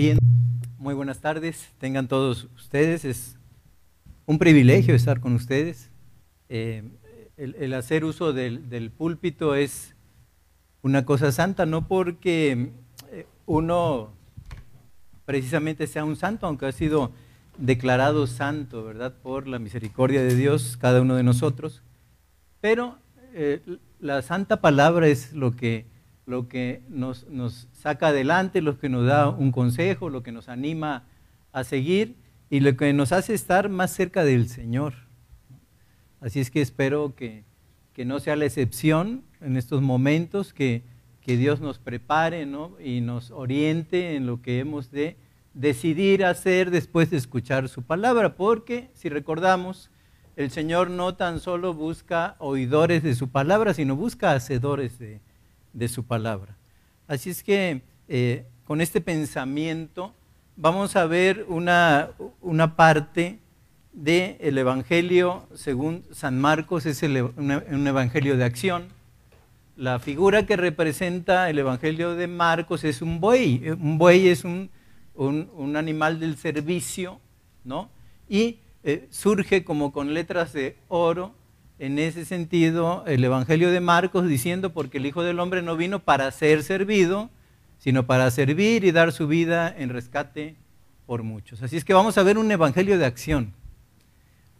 Bien, muy buenas tardes. Tengan todos ustedes. Es un privilegio estar con ustedes. Eh, el, hacer uso del, del, púlpito es una cosa santa, no porque eh, uno precisamente sea un santo, aunque ha sido declarado santo, ¿verdad? Por la misericordia de Dios, cada uno de nosotros. Pero eh, la santa palabra es lo que, lo que nos, nos, saca adelante, lo que nos da un consejo, lo que nos anima a seguir y lo que nos hace estar más cerca del Señor. Así es que espero que, que no sea la excepción en estos momentos, que, que Dios nos prepare ¿no? y nos oriente en lo que hemos de decidir hacer después de escuchar su palabra, porque si recordamos, el Señor no tan solo busca oidores de su palabra, sino busca hacedores de, de su palabra. Así es que eh, con este pensamiento vamos a ver una, una parte del el Evangelio según San Marcos, es un Evangelio de acción. La figura que representa el Evangelio de Marcos es un buey. Un buey es un, un, un animal del servicio, ¿no? Y eh, surge como con letras de oro en ese sentido el Evangelio de Marcos diciendo, porque el Hijo del Hombre no vino para ser servido, sino para servir y dar su vida en rescate por muchos. Así es que vamos a ver un Evangelio de acción.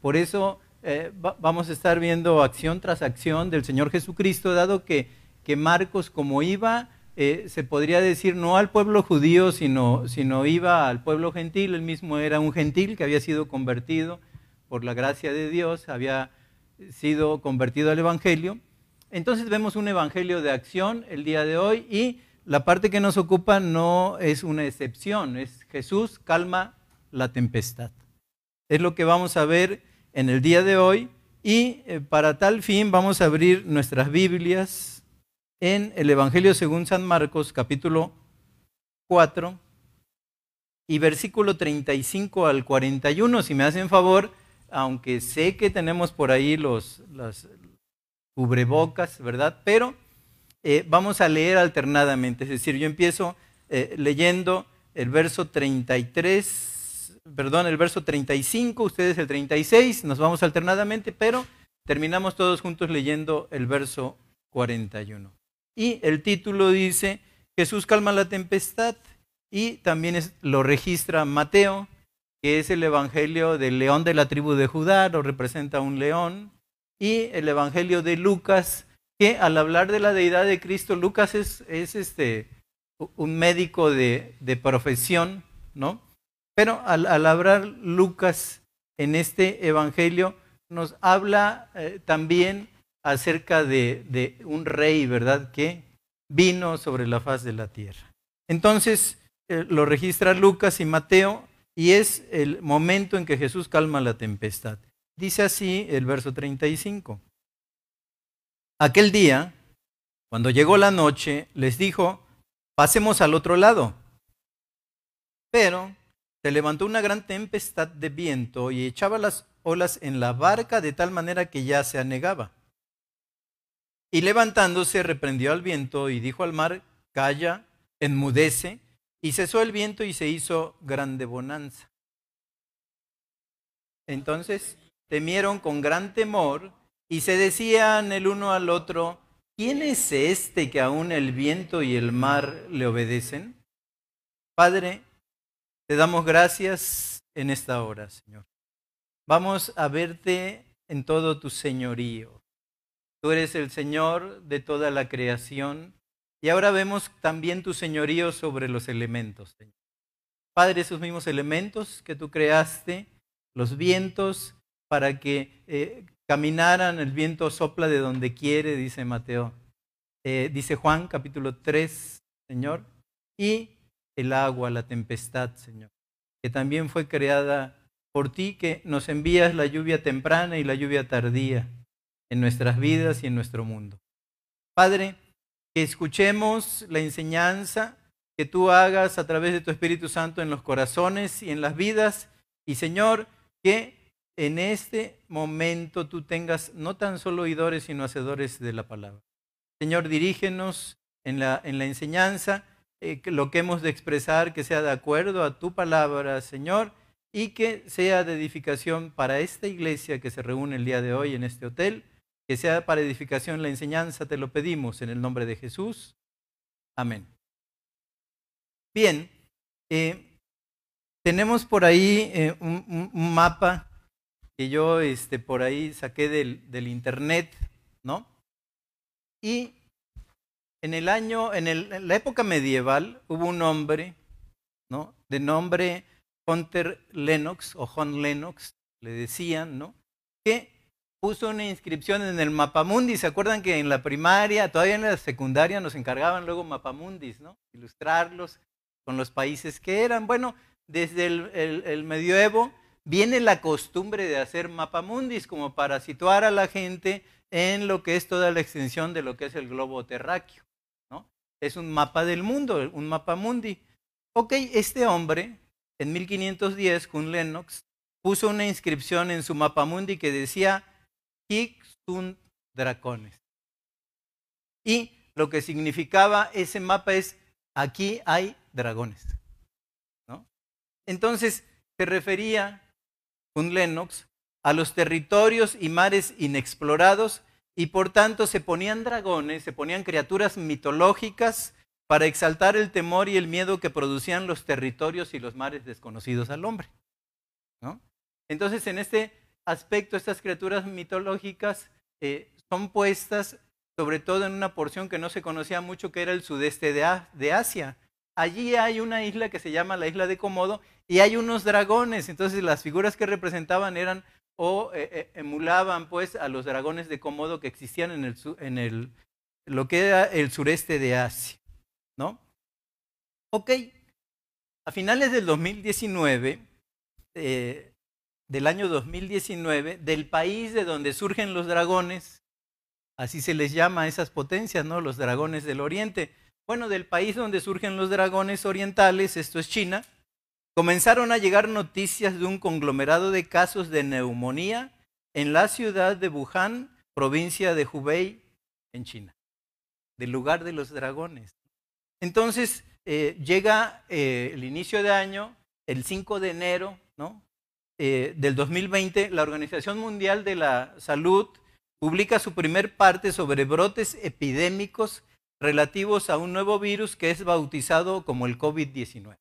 Por eso eh, va, vamos a estar viendo acción tras acción del Señor Jesucristo, dado que, que Marcos como iba, eh, se podría decir no al pueblo judío, sino, sino iba al pueblo gentil, él mismo era un gentil que había sido convertido por la gracia de Dios, había sido convertido al Evangelio. Entonces vemos un Evangelio de acción el día de hoy y la parte que nos ocupa no es una excepción, es Jesús calma la tempestad. Es lo que vamos a ver en el día de hoy y eh, para tal fin vamos a abrir nuestras Biblias en el Evangelio según San Marcos capítulo 4 y versículo 35 al 41. Si me hacen favor, aunque sé que tenemos por ahí los, las cubrebocas, ¿verdad? Pero eh, vamos a leer alternadamente, es decir, yo empiezo eh, leyendo el verso 33, perdón, el verso 35, ustedes el 36, nos vamos alternadamente, pero terminamos todos juntos leyendo el verso 41. Y el título dice, Jesús calma la tempestad, y también es, lo registra Mateo, que es el Evangelio del león de la tribu de Judá, lo representa un león, y el Evangelio de Lucas, que al hablar de la deidad de Cristo, Lucas es, es este, un médico de, de, profesión, ¿no? Pero al, al, hablar Lucas en este Evangelio, nos habla eh, también acerca de, de un rey, ¿verdad? Que vino sobre la faz de la tierra. Entonces, eh, lo registra Lucas y Mateo y es el momento en que Jesús calma la tempestad. Dice así el verso 35. Aquel día, cuando llegó la noche, les dijo, pasemos al otro lado. Pero se levantó una gran tempestad de viento y echaba las olas en la barca de tal manera que ya se anegaba. Y levantándose reprendió al viento y dijo al mar, calla, enmudece. Y cesó el viento y se hizo grande bonanza. Entonces temieron con gran temor y se decían el uno al otro, ¿quién es este que aún el viento y el mar le obedecen? Padre, te damos gracias en esta hora, Señor. Vamos a verte en todo tu señorío. Tú eres el Señor de toda la creación y ahora vemos también tu señorío sobre los elementos, Señor. Padre, esos mismos elementos que tú creaste, los vientos, para que eh, caminaran, el viento sopla de donde quiere, dice Mateo. Eh, dice Juan capítulo 3, Señor, y el agua, la tempestad, Señor, que también fue creada por ti, que nos envías la lluvia temprana y la lluvia tardía en nuestras vidas y en nuestro mundo. Padre, que escuchemos la enseñanza que tú hagas a través de tu Espíritu Santo en los corazones y en las vidas. Y Señor, que en este momento tú tengas no tan solo oidores, sino hacedores de la palabra. Señor, dirígenos en la, en la enseñanza eh, lo que hemos de expresar que sea de acuerdo a tu palabra, Señor, y que sea de edificación para esta iglesia que se reúne el día de hoy en este hotel, que sea para edificación la enseñanza, te lo pedimos en el nombre de Jesús. Amén. Bien, eh, tenemos por ahí eh, un, mapa que yo este, por ahí saqué del, del internet, ¿no? Y en el año, en, en, la época medieval, hubo un hombre, ¿no? De nombre Hunter Lennox o John Lennox, le decían, ¿no? Que puso una inscripción en el Mapamundi. ¿Se acuerdan que en la primaria, todavía en la secundaria, nos encargaban luego Mapamundis, ¿no? Ilustrarlos con los países que eran. Bueno, desde el, medioevo viene la costumbre de hacer mapamundis como para situar a la gente en lo que es toda la extensión de lo que es el globo terráqueo. ¿no? Es un mapa del mundo, un mapa mundi. Ok, este hombre, en 1510, con Lennox, puso una inscripción en su mapa mundi que decía Hic sunt dracones. Y lo que significaba ese mapa es aquí hay dragones. Entonces, se refería un Lennox a los territorios y mares inexplorados y por tanto se ponían dragones, se ponían criaturas mitológicas para exaltar el temor y el miedo que producían los territorios y los mares desconocidos al hombre. Entonces, en este aspecto, estas criaturas mitológicas eh, son puestas sobre todo en una porción que no se conocía mucho, que era el sudeste de, de Asia. Allí hay una isla que se llama la isla de Komodo y hay unos dragones. Entonces, las figuras que representaban eran o eh, eh, emulaban pues a los dragones de Komodo que existían en, el, en el, lo que era el sureste de Asia. ¿no? Ok, a finales del 2019, eh, del año 2019, del país de donde surgen los dragones, así se les llama a esas potencias, ¿no? Los dragones del oriente. Bueno, del país donde surgen los dragones orientales, esto es China, comenzaron a llegar noticias de un conglomerado de casos de neumonía en la ciudad de Wuhan, provincia de Hubei, en China, del lugar de los dragones. Entonces, eh, llega eh, el inicio de año, el 5 de enero ¿no? Eh, del 2020, la Organización Mundial de la Salud publica su primer parte sobre brotes epidémicos relativos a un nuevo virus que es bautizado como el COVID-19.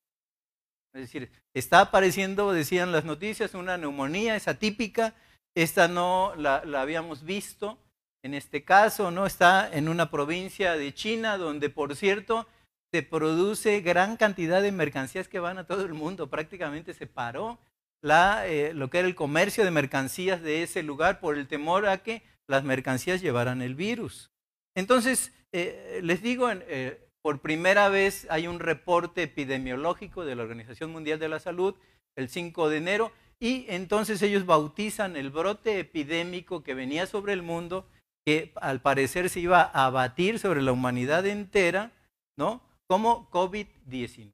Es decir, está apareciendo, decían las noticias, una neumonía, es atípica, esta no la, habíamos visto en este caso, ¿no? Está en una provincia de China donde, por cierto, se produce gran cantidad de mercancías que van a todo el mundo. Prácticamente se paró la, eh, lo que era el comercio de mercancías de ese lugar por el temor a que las mercancías llevaran el virus. Entonces, eh, les digo, eh, por primera vez hay un reporte epidemiológico de la Organización Mundial de la Salud el 5 de enero y entonces ellos bautizan el brote epidémico que venía sobre el mundo, que al parecer se iba a abatir sobre la humanidad entera, ¿no? Como COVID-19.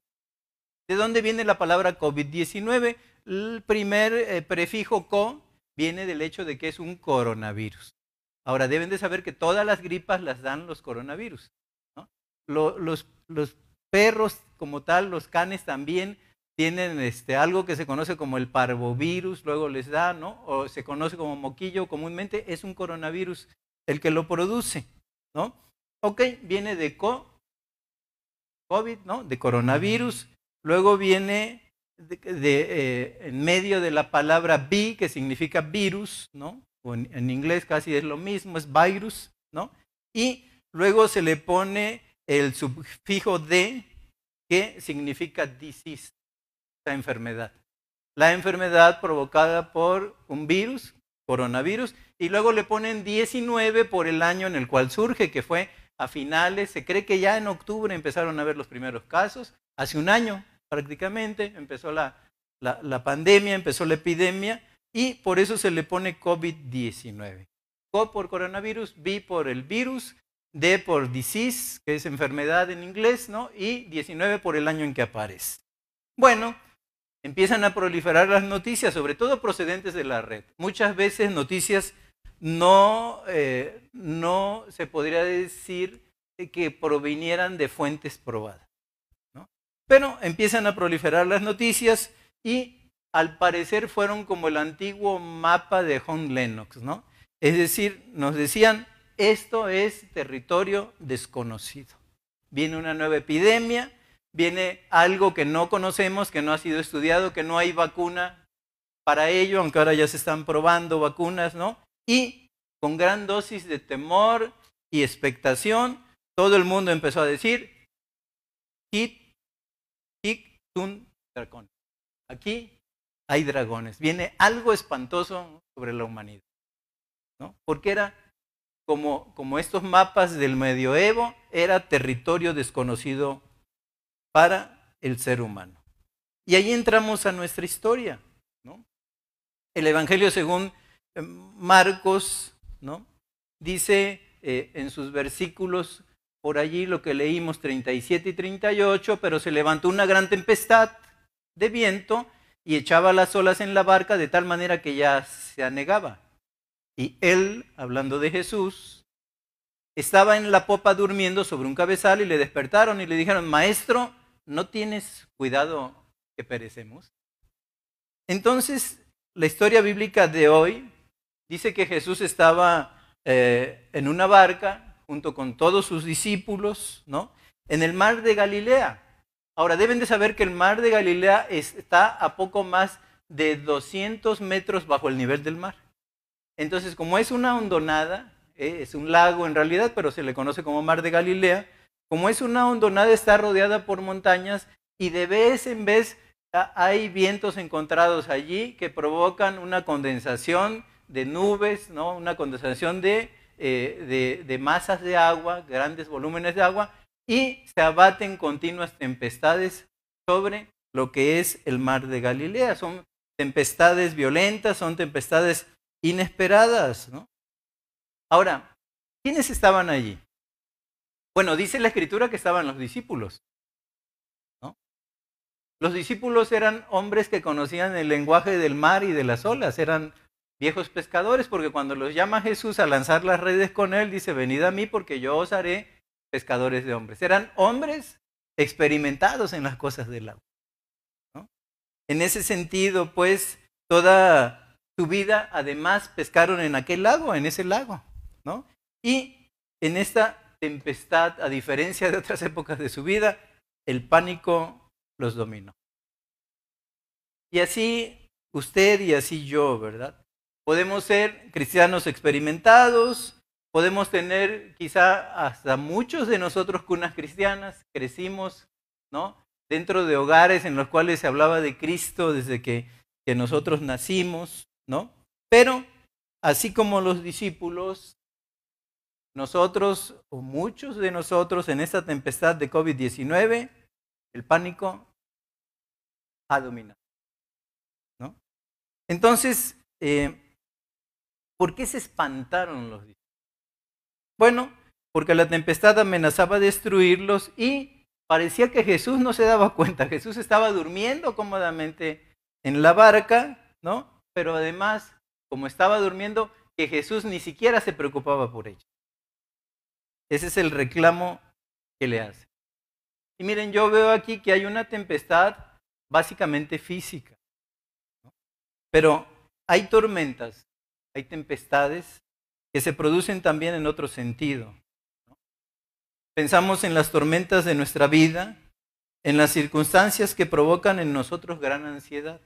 ¿De dónde viene la palabra COVID-19? El primer eh, prefijo co viene del hecho de que es un coronavirus. Ahora, deben de saber que todas las gripas las dan los coronavirus los, los, perros como tal, los canes también tienen este, algo que se conoce como el parvovirus, luego les da, ¿no? O se conoce como moquillo comúnmente, es un coronavirus el que lo produce, ¿no? Ok, viene de co, COVID, ¿no? De coronavirus, luego viene de, eh, en medio de la palabra vi, que significa virus, ¿no? O en, en, inglés casi es lo mismo, es virus, ¿no? Y luego se le pone el sufijo de, que significa disease, la enfermedad. La enfermedad provocada por un virus, coronavirus, y luego le ponen 19 por el año en el cual surge, que fue a finales, se cree que ya en octubre empezaron a ver los primeros casos, hace un año prácticamente empezó la, la, pandemia, empezó la epidemia, y por eso se le pone COVID-19. Co por coronavirus, B por el virus, D por disease, que es enfermedad en inglés, ¿no? Y 19 por el año en que aparece. Bueno, empiezan a proliferar las noticias, sobre todo procedentes de la red. Muchas veces noticias no, eh, no se podría decir que provinieran de fuentes probadas. Pero empiezan a proliferar las noticias y al parecer fueron como el antiguo mapa de John Lennox, ¿no? Es decir, nos decían, esto es territorio desconocido. Viene una nueva epidemia, viene algo que no conocemos, que no ha sido estudiado, que no hay vacuna para ello, aunque ahora ya se están probando vacunas, ¿no? Y con gran dosis de temor y expectación, todo el mundo empezó a decir, hit, tun, dragón. Aquí hay dragones. Viene algo espantoso sobre la humanidad. ¿no? Porque era como, estos mapas del medioevo, era territorio desconocido para el ser humano. Y ahí entramos a nuestra historia. El Evangelio según eh, Marcos ¿no? dice eh, en sus versículos por allí lo que leímos 37 y 38, pero se levantó una gran tempestad de viento y echaba las olas en la barca de tal manera que ya se anegaba. Y él, hablando de Jesús, estaba en la popa durmiendo sobre un cabezal y le despertaron y le dijeron, maestro, ¿no tienes cuidado que perecemos? Entonces, la historia bíblica de hoy dice que Jesús estaba eh, en una barca junto con todos sus discípulos, ¿no? En el mar de Galilea. Ahora, deben de saber que el mar de Galilea está a poco más de 200 metros bajo el nivel del mar. Entonces, como es una hondonada, eh, es un lago en realidad, pero se le conoce como mar de Galilea, como es una hondonada, está rodeada por montañas y de vez en vez hay vientos encontrados allí que provocan una condensación de nubes, ¿no? una condensación de, eh, de masas de agua, grandes volúmenes de agua, y se abaten continuas tempestades sobre lo que es el mar de Galilea. Son tempestades violentas, son tempestades inesperadas. ¿no? Ahora, ¿quiénes estaban allí? Bueno, dice la escritura que estaban los discípulos. ¿no? Los discípulos eran hombres que conocían el lenguaje del mar y de las olas, eran viejos pescadores, porque cuando los llama Jesús a lanzar las redes con él, dice, venid a mí porque yo os haré pescadores de hombres. Eran hombres experimentados en las cosas del agua. En ese sentido, pues, toda su vida, además, pescaron en aquel lago, en ese lago. Y en esta tempestad, a diferencia de otras épocas de su vida, el pánico los dominó. Y así usted y así yo, ¿verdad? Podemos ser cristianos experimentados, podemos tener quizá hasta muchos de nosotros cunas cristianas, crecimos, ¿no? Dentro de hogares en los cuales se hablaba de Cristo desde que, que nosotros nacimos, ¿no? Pero, así como los discípulos, nosotros, o muchos de nosotros, en esta tempestad de COVID-19, el pánico ha dominado. ¿no? Entonces, eh, ¿por qué se espantaron los discípulos? Bueno, porque la tempestad amenazaba destruirlos y parecía que Jesús no se daba cuenta. Jesús estaba durmiendo cómodamente en la barca, ¿no? pero además, como estaba durmiendo, que Jesús ni siquiera se preocupaba por ella. Ese es el reclamo que le hace. Y miren, yo veo aquí que hay una tempestad básicamente física. Pero hay tormentas, hay tempestades que se producen también en otro sentido. Pensamos en las tormentas de nuestra vida, en las circunstancias que provocan en nosotros gran ansiedad.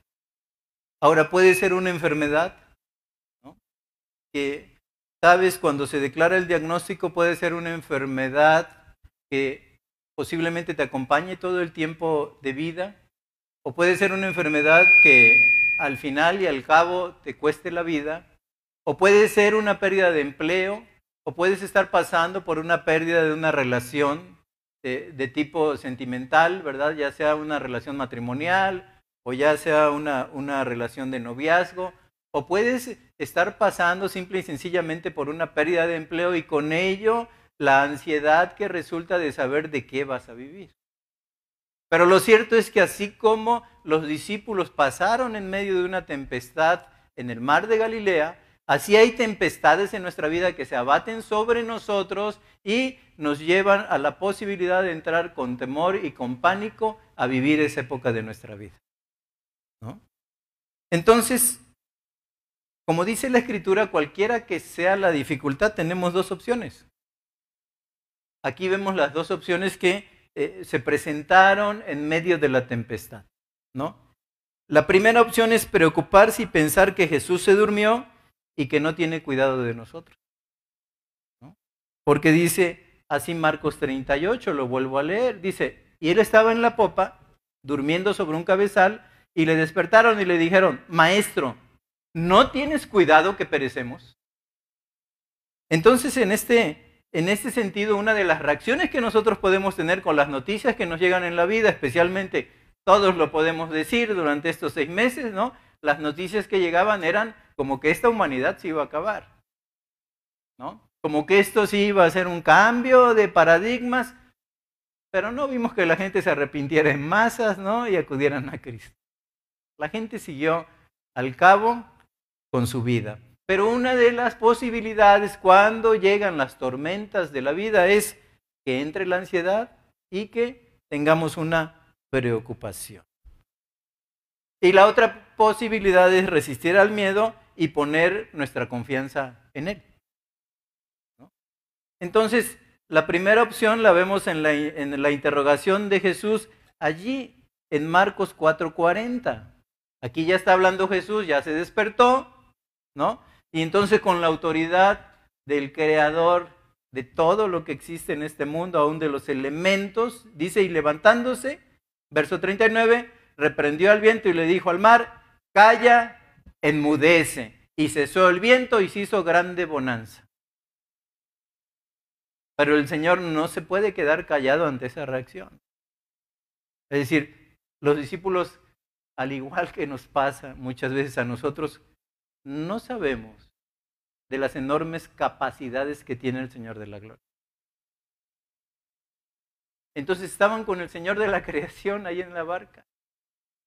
Ahora puede ser una enfermedad, ¿no? que sabes cuando se declara el diagnóstico puede ser una enfermedad que posiblemente te acompañe todo el tiempo de vida, o puede ser una enfermedad que al final y al cabo te cueste la vida, o puede ser una pérdida de empleo, o puedes estar pasando por una pérdida de una relación de, tipo sentimental, ¿verdad? Ya sea una relación matrimonial, o ya sea una, una relación de noviazgo, o puedes estar pasando simple y sencillamente por una pérdida de empleo y con ello la ansiedad que resulta de saber de qué vas a vivir. Pero lo cierto es que así como los discípulos pasaron en medio de una tempestad en el mar de Galilea, así hay tempestades en nuestra vida que se abaten sobre nosotros y nos llevan a la posibilidad de entrar con temor y con pánico a vivir esa época de nuestra vida. ¿no? Entonces, como dice la escritura, cualquiera que sea la dificultad, tenemos dos opciones. Aquí vemos las dos opciones que eh, se presentaron en medio de la tempestad. ¿no? La primera opción es preocuparse y pensar que Jesús se durmió y que no tiene cuidado de nosotros. ¿no? Porque dice así Marcos 38, lo vuelvo a leer, dice, y él estaba en la popa, durmiendo sobre un cabezal, y le despertaron y le dijeron, maestro, ¿no tienes cuidado que perecemos? Entonces, en este, en este sentido, una de las reacciones que nosotros podemos tener con las noticias que nos llegan en la vida, especialmente todos lo podemos decir durante estos seis meses, ¿no? Las noticias que llegaban eran como que esta humanidad se iba a acabar, ¿no? Como que esto sí iba a ser un cambio de paradigmas, pero no vimos que la gente se arrepintiera en masas, ¿no? Y acudieran a Cristo. La gente siguió al cabo con su vida. Pero una de las posibilidades cuando llegan las tormentas de la vida es que entre la ansiedad y que tengamos una preocupación. Y la otra posibilidad es resistir al miedo y poner nuestra confianza en Él. Entonces, la primera opción la vemos en la, en la interrogación de Jesús allí en Marcos 4:40. Aquí ya está hablando Jesús, ya se despertó, ¿no? Y entonces con la autoridad del creador de todo lo que existe en este mundo, aún de los elementos, dice, y levantándose, verso 39, reprendió al viento y le dijo al mar, calla, enmudece. Y cesó el viento y se hizo grande bonanza. Pero el Señor no se puede quedar callado ante esa reacción. Es decir, los discípulos al igual que nos pasa muchas veces a nosotros, no sabemos de las enormes capacidades que tiene el Señor de la Gloria. Entonces estaban con el Señor de la creación ahí en la barca.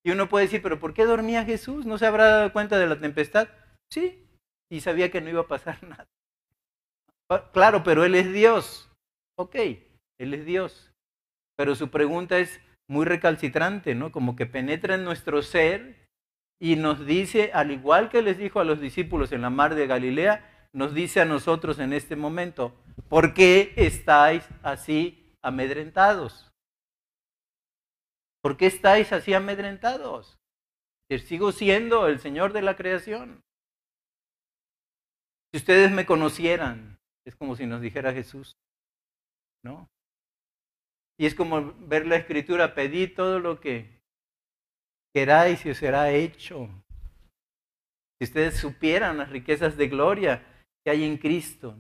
Y uno puede decir, pero ¿por qué dormía Jesús? ¿No se habrá dado cuenta de la tempestad? Sí, y sabía que no iba a pasar nada. Ah, claro, pero Él es Dios. Ok, Él es Dios. Pero su pregunta es, muy recalcitrante, ¿no? Como que penetra en nuestro ser y nos dice, al igual que les dijo a los discípulos en la mar de Galilea, nos dice a nosotros en este momento, ¿por qué estáis así amedrentados? ¿Por qué estáis así amedrentados? Que sigo siendo el Señor de la creación. Si ustedes me conocieran, es como si nos dijera Jesús, ¿no? Y es como ver la escritura, pedid todo lo que queráis y os será hecho. Si ustedes supieran las riquezas de gloria que hay en Cristo.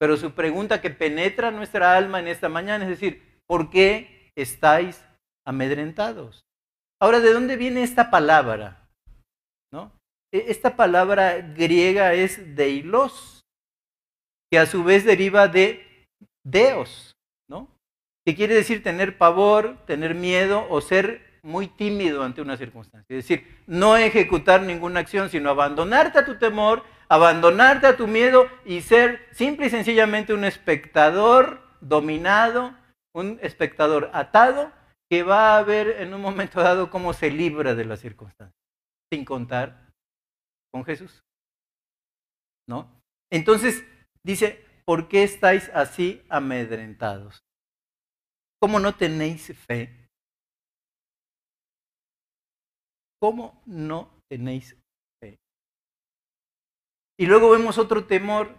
Pero su pregunta que penetra nuestra alma en esta mañana es decir, ¿por qué estáis amedrentados? Ahora, ¿de dónde viene esta palabra? ¿No? E, esta palabra griega es deilos, que a su vez deriva de deos, ¿no? que quiere decir tener pavor, tener miedo o ser muy tímido ante una circunstancia. Es decir, no ejecutar ninguna acción, sino abandonarte a tu temor, abandonarte a tu miedo y ser simple y sencillamente un espectador dominado, un espectador atado que va a ver en un momento dado cómo se libra de la circunstancia, sin contar con Jesús. ¿No? Entonces dice, ¿por qué estáis así amedrentados? ¿Cómo no tenéis fe? ¿Cómo no tenéis fe? Y luego vemos otro temor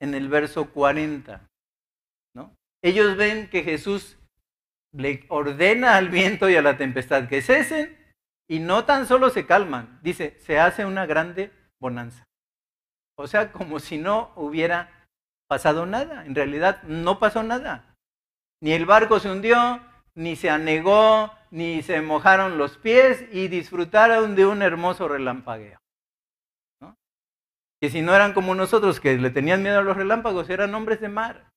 en el verso 40. ¿no? Ellos ven que Jesús le ordena al viento y a la tempestad que cesen y no tan solo se calman, dice, se hace una grande bonanza. O sea, como si no hubiera pasado nada. En realidad no pasó nada. Ni el barco se hundió, ni se anegó, ni se mojaron los pies y disfrutaron de un hermoso relampagueo. Que si no eran como nosotros que le tenían miedo a los relámpagos, eran hombres de mar.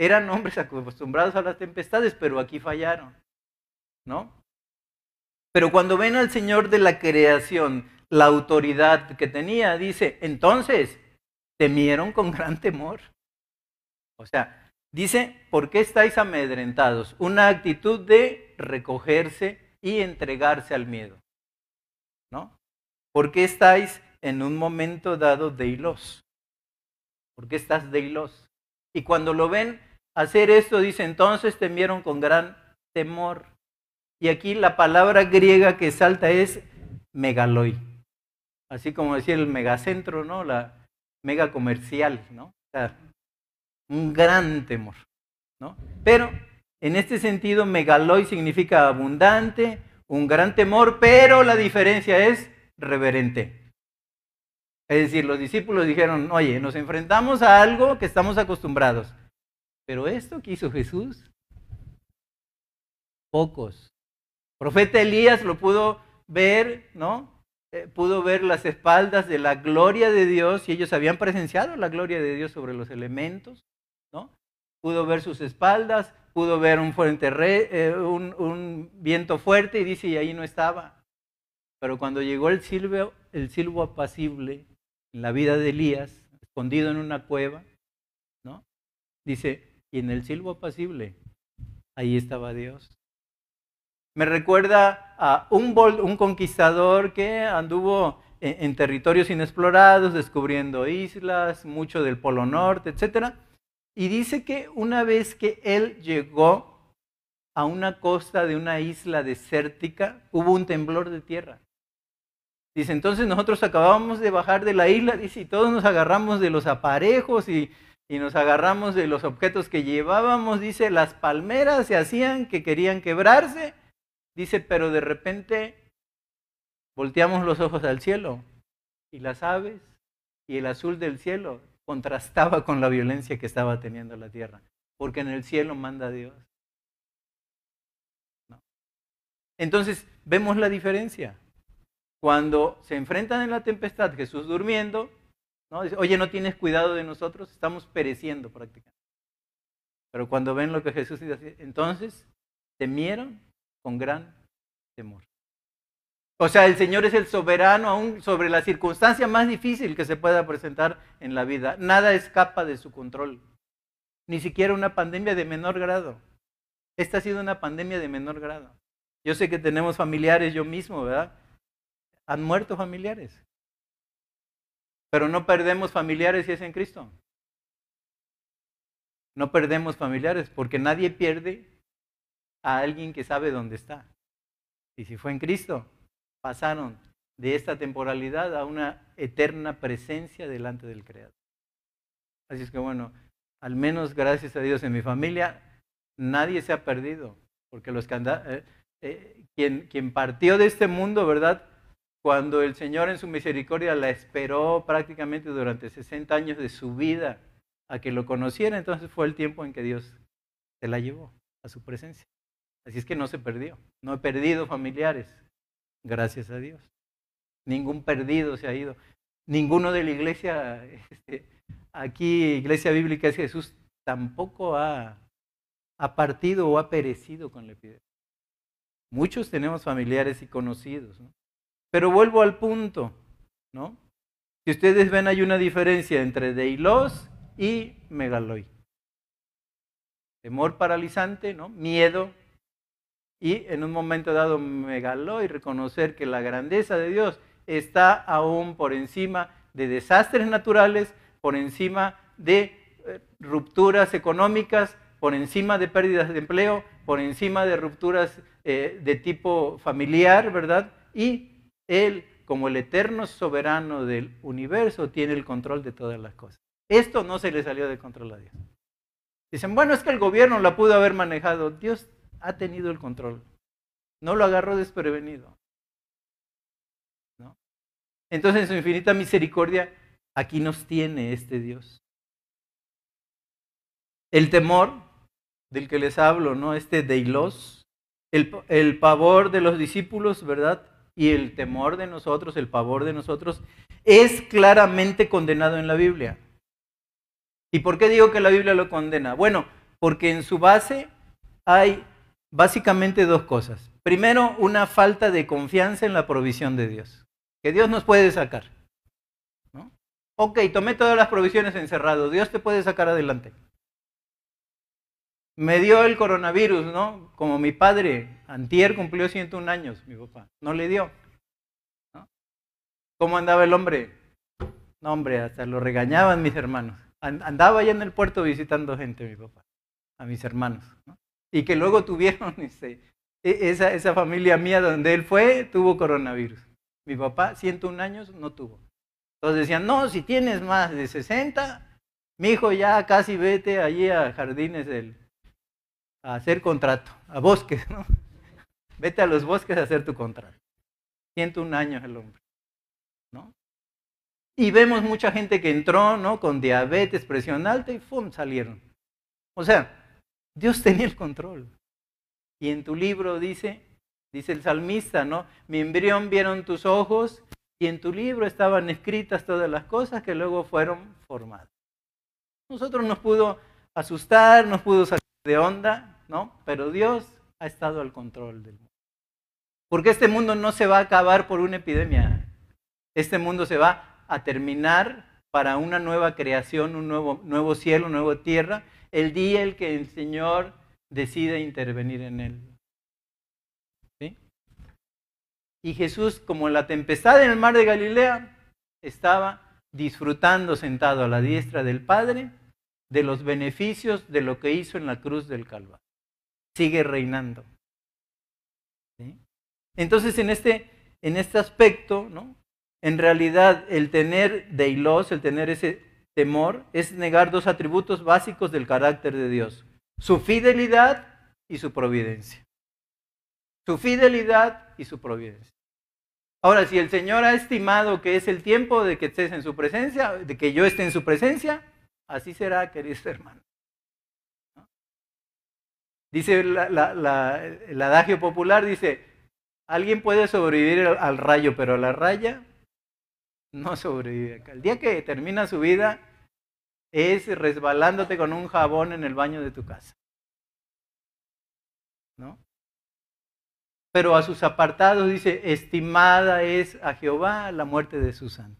Eran hombres acostumbrados a las tempestades, pero aquí fallaron. ¿No? Pero cuando ven al Señor de la creación, la autoridad que tenía, dice, entonces temieron con gran temor. O sea, Dice, ¿por qué estáis amedrentados? Una actitud de recogerse y entregarse al miedo. ¿No? ¿Por qué estáis en un momento dado de hilos? ¿Por qué estás de hilos? Y cuando lo ven hacer esto, dice, entonces temieron con gran temor. Y aquí la palabra griega que salta es megaloi. Así como decía el megacentro, ¿no? La mega comercial, ¿no? O sea, un gran temor, ¿no? Pero en este sentido, megaloi significa abundante, un gran temor, pero la diferencia es reverente. Es decir, los discípulos dijeron, oye, nos enfrentamos a algo que estamos acostumbrados, pero esto que hizo Jesús, pocos. profeta Elías lo pudo ver, ¿no? Eh, pudo ver las espaldas de la gloria de Dios y ellos habían presenciado la gloria de Dios sobre los elementos, ¿no? Pudo ver sus espaldas, pudo ver un, fuerte, eh, viento fuerte y dice, y ahí no estaba. Pero cuando llegó el silbo, el silbo apacible en la vida de Elías, escondido en una cueva, ¿no? Dice, y en el silbo apacible, ahí estaba Dios. Me recuerda a un, conquistador que anduvo en, en, territorios inexplorados, descubriendo islas, mucho del Polo Norte, etcétera y dice que una vez que él llegó a una costa de una isla desértica, hubo un temblor de tierra. Dice, entonces nosotros acabábamos de bajar de la isla, dice, y todos nos agarramos de los aparejos y, y nos agarramos de los objetos que llevábamos, dice, las palmeras se hacían que querían quebrarse, dice, pero de repente volteamos los ojos al cielo y las aves y el azul del cielo contrastaba con la violencia que estaba teniendo la tierra, porque en el cielo manda Dios. Entonces, vemos la diferencia. Cuando se enfrentan en la tempestad, Jesús durmiendo, ¿no? Oye, no tienes cuidado de nosotros, estamos pereciendo prácticamente. Pero cuando ven lo que Jesús dice, entonces temieron con gran temor. O sea, el Señor es el soberano aún sobre la circunstancia más difícil que se pueda presentar en la vida. Nada escapa de su control. Ni siquiera una pandemia de menor grado. Esta ha sido una pandemia de menor grado. Yo sé que tenemos familiares, yo mismo, ¿verdad? Han muerto familiares. Pero no perdemos familiares si es en Cristo. No perdemos familiares porque nadie pierde a alguien que sabe dónde está. Y si fue en Cristo, pasaron de esta temporalidad a una eterna presencia delante del Creador. Así es que bueno, al menos gracias a Dios en mi familia, nadie se ha perdido, porque los que eh, eh, quien, quien partió de este mundo, ¿verdad? Cuando el Señor en su misericordia la esperó prácticamente durante 60 años de su vida a que lo conociera, entonces fue el tiempo en que Dios se la llevó a su presencia. Así es que no se perdió. No he perdido familiares, Gracias a Dios. Ningún perdido se ha ido. Ninguno de la iglesia, este, aquí, Iglesia Bíblica es Jesús, tampoco ha, ha partido o ha perecido con la epidemia. Muchos tenemos familiares y conocidos. ¿no? Pero vuelvo al punto, ¿no? Si ustedes ven, hay una diferencia entre deilos y megaloi. Temor paralizante, ¿no? Miedo y en un momento dado me galó y reconocer que la grandeza de Dios está aún por encima de desastres naturales, por encima de eh, rupturas económicas, por encima de pérdidas de empleo, por encima de rupturas eh, de tipo familiar, ¿verdad? Y Él, como el eterno soberano del universo, tiene el control de todas las cosas. Esto no se le salió de control a Dios. Dicen, bueno, es que el gobierno la pudo haber manejado. Dios ha tenido el control. No lo agarró desprevenido. Entonces, en su infinita misericordia, aquí nos tiene este Dios. El temor del que les hablo, ¿no? Este deilos, el, el pavor de los discípulos, ¿verdad? Y el temor de nosotros, el pavor de nosotros, es claramente condenado en la Biblia. ¿Y por qué digo que la Biblia lo condena? Bueno, porque en su base hay básicamente dos cosas. Primero, una falta de confianza en la provisión de Dios, que Dios nos puede sacar. ¿no? Ok, tomé todas las provisiones encerrado, Dios te puede sacar adelante. Me dio el coronavirus, ¿no? Como mi padre, antier cumplió 101 años, mi papá, no le dio. ¿no? ¿Cómo andaba el hombre? No, hombre, hasta lo regañaban mis hermanos. Andaba allá en el puerto visitando gente, mi papá, a mis hermanos. ¿no? Y que luego tuvieron este, esa, esa familia mía donde él fue, tuvo coronavirus. Mi papá, 101 años, no tuvo. Entonces decían, no, si tienes más de 60, mi hijo ya casi vete allí a jardines del, a hacer contrato, a bosques, ¿no? Vete a los bosques a hacer tu contrato. 101 años el hombre, ¿no? Y vemos mucha gente que entró, ¿no? Con diabetes, presión alta y ¡fum! salieron. O sea, Dios tenía el control. Y en tu libro dice, dice el salmista, ¿no? Mi embrión vieron tus ojos y en tu libro estaban escritas todas las cosas que luego fueron formadas. Nosotros nos pudo asustar, nos pudo sacar de onda, ¿no? Pero Dios ha estado al control del mundo. Porque este mundo no se va a acabar por una epidemia. Este mundo se va a terminar para una nueva creación, un nuevo, nuevo cielo, nueva tierra, el día en que el Señor decide intervenir en él. ¿Sí? Y Jesús, como la tempestad en el mar de Galilea, estaba disfrutando sentado a la diestra del Padre de los beneficios de lo que hizo en la cruz del Calvario. Sigue reinando. Entonces, en este, en este aspecto, ¿no? en realidad el tener deilos, el tener ese temor, es negar dos atributos básicos del carácter de Dios. Su fidelidad y su providencia. Su fidelidad y su providencia. Ahora, si el Señor ha estimado que es el tiempo de que estés en su presencia, de que yo esté en su presencia, Así será, queridos hermanos. Dice el adagio popular, dice, alguien puede sobrevivir al rayo, pero la raya no sobrevive. El día que termina su vida es resbalándote con un jabón en el baño de tu casa. ¿No? Pero a sus apartados dice, estimada es a Jehová la muerte de su santo.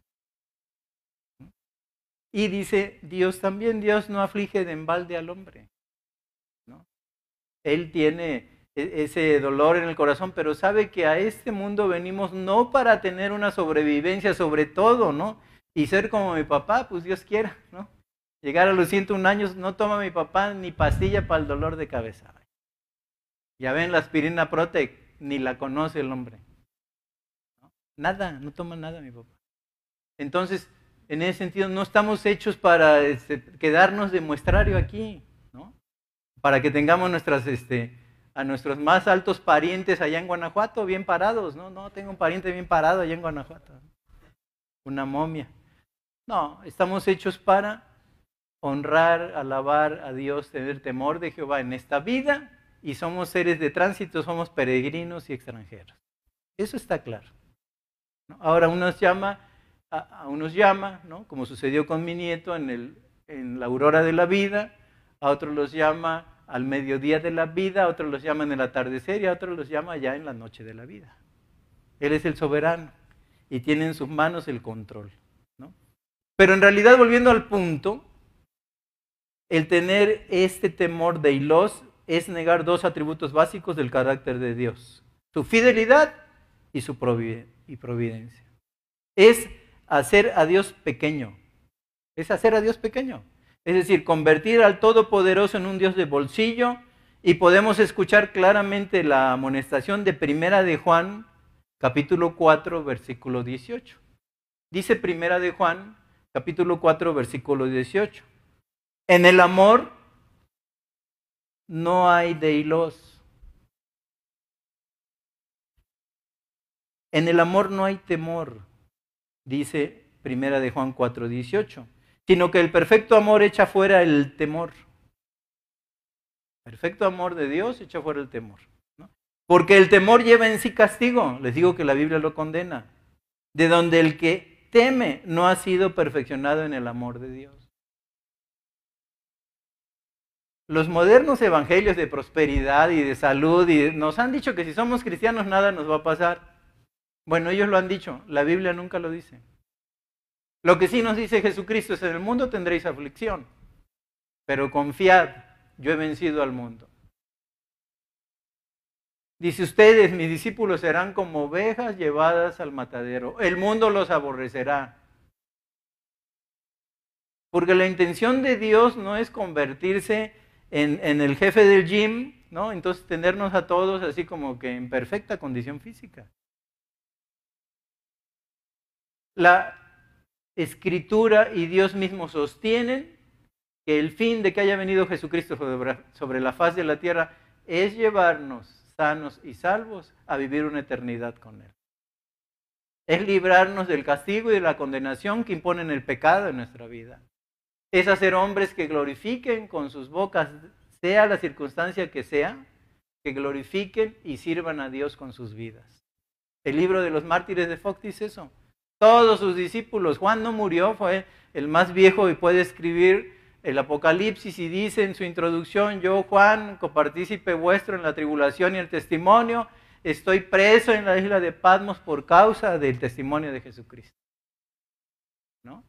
Y dice Dios también, Dios no aflige de embalde al hombre. ¿no? Él tiene e-, ese dolor en el corazón, pero sabe que a este mundo venimos no para tener una sobrevivencia sobre todo, ¿no? Y ser como mi papá, pues Dios quiera, ¿no? Llegar a los 101 años, no toma mi papá ni pastilla para el dolor de cabeza. Ya ven la aspirina Protec, ni la conoce el hombre. Nada, no toma nada mi papá. Entonces, en ese sentido, no estamos hechos para este, quedarnos de muestrario aquí, ¿no? Para que tengamos nuestras, este, a nuestros más altos parientes allá en Guanajuato bien parados, ¿no? No, tengo un pariente bien parado allá en Guanajuato, una momia. No, estamos hechos para honrar, alabar a Dios, tener temor de Jehová en esta vida y somos seres de tránsito, somos peregrinos y extranjeros. Eso está claro. Ahora uno nos llama a, unos llama, ¿no? como sucedió con mi nieto en, el, en la aurora de la vida, a otros los llama al mediodía de la vida, a otros los llama en el atardecer y a otros los llama ya en la noche de la vida. Él es el soberano y tiene en sus manos el control. ¿no? Pero en realidad, volviendo al punto, el tener este temor de Ilos es negar dos atributos básicos del carácter de Dios, su fidelidad y su providencia. Es hacer a Dios pequeño. Es hacer a Dios pequeño. Es decir, convertir al Todopoderoso en un Dios de bolsillo y podemos escuchar claramente la amonestación de Primera de Juan, capítulo 4, versículo 18. Dice Primera de Juan, capítulo 4, versículo 18. En el amor no hay deilos. En el amor no hay temor dice Primera de Juan 4:18, sino que el perfecto amor echa fuera el temor. Perfecto amor de Dios echa fuera el temor. Porque el temor lleva en sí castigo. Les digo que la Biblia lo condena. De donde el que teme no ha sido perfeccionado en el amor de Dios. Los modernos evangelios de prosperidad y de salud nos han dicho que si somos cristianos nada nos va a pasar. Bueno, ellos lo han dicho, la Biblia nunca lo dice. Lo que sí nos dice Jesucristo es en el mundo tendréis aflicción, pero confiad, yo he vencido al mundo. Dice, ustedes, mis discípulos, serán como ovejas llevadas al matadero. El mundo los aborrecerá. Porque la intención de Dios no es convertirse en, en, el jefe del gym, ¿no? Entonces tenernos a todos así como que en perfecta condición física. La escritura y Dios mismo sostienen que el fin de que haya venido Jesucristo sobre la faz de la tierra es llevarnos sanos y salvos a vivir una eternidad con Él. Es librarnos del castigo y de la condenación que imponen el pecado en nuestra vida. Es hacer hombres que glorifiquen con sus bocas, sea la circunstancia que sea, que glorifiquen y sirvan a Dios con sus vidas. El libro de los mártires de Fox dice eso. Todos sus discípulos, Juan no murió, fue el más viejo y puede escribir el Apocalipsis y dice en su introducción, yo Juan, copartícipe vuestro en la tribulación y el testimonio, estoy preso en la isla de Patmos por causa del testimonio de Jesucristo. ¿No?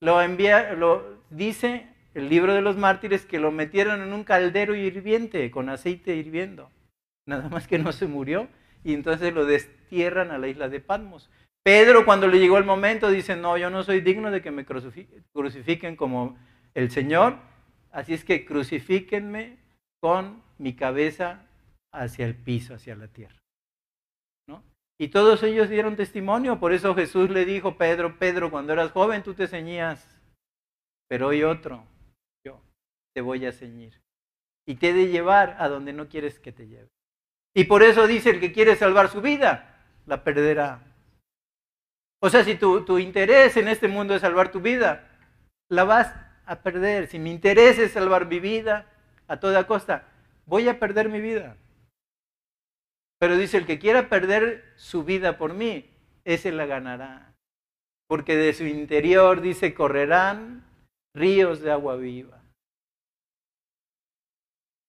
Lo envía, lo dice el libro de los mártires que lo metieron en un caldero hirviente con aceite hirviendo. Nada más que no se murió y entonces lo destierran a la isla de Patmos. Pedro cuando le llegó el momento dice, no, yo no soy digno de que me crucifiquen como el Señor, así es que crucifíquenme con mi cabeza hacia el piso, hacia la tierra. ¿No? Y todos ellos dieron testimonio, por eso Jesús le dijo, Pedro, Pedro, cuando eras joven tú te ceñías, pero hoy otro, yo te voy a ceñir. Y te he de llevar a donde no quieres que te lleve. Y por eso dice el que quiere salvar su vida, la perderá. O sea, si tu, tu interés en este mundo es salvar tu vida, la vas a perder, si mi interés es salvar mi vida a toda costa, voy a perder mi vida. Pero dice, el que quiera perder su vida por mí, ese la ganará. Porque de su interior, dice, correrán ríos de agua viva.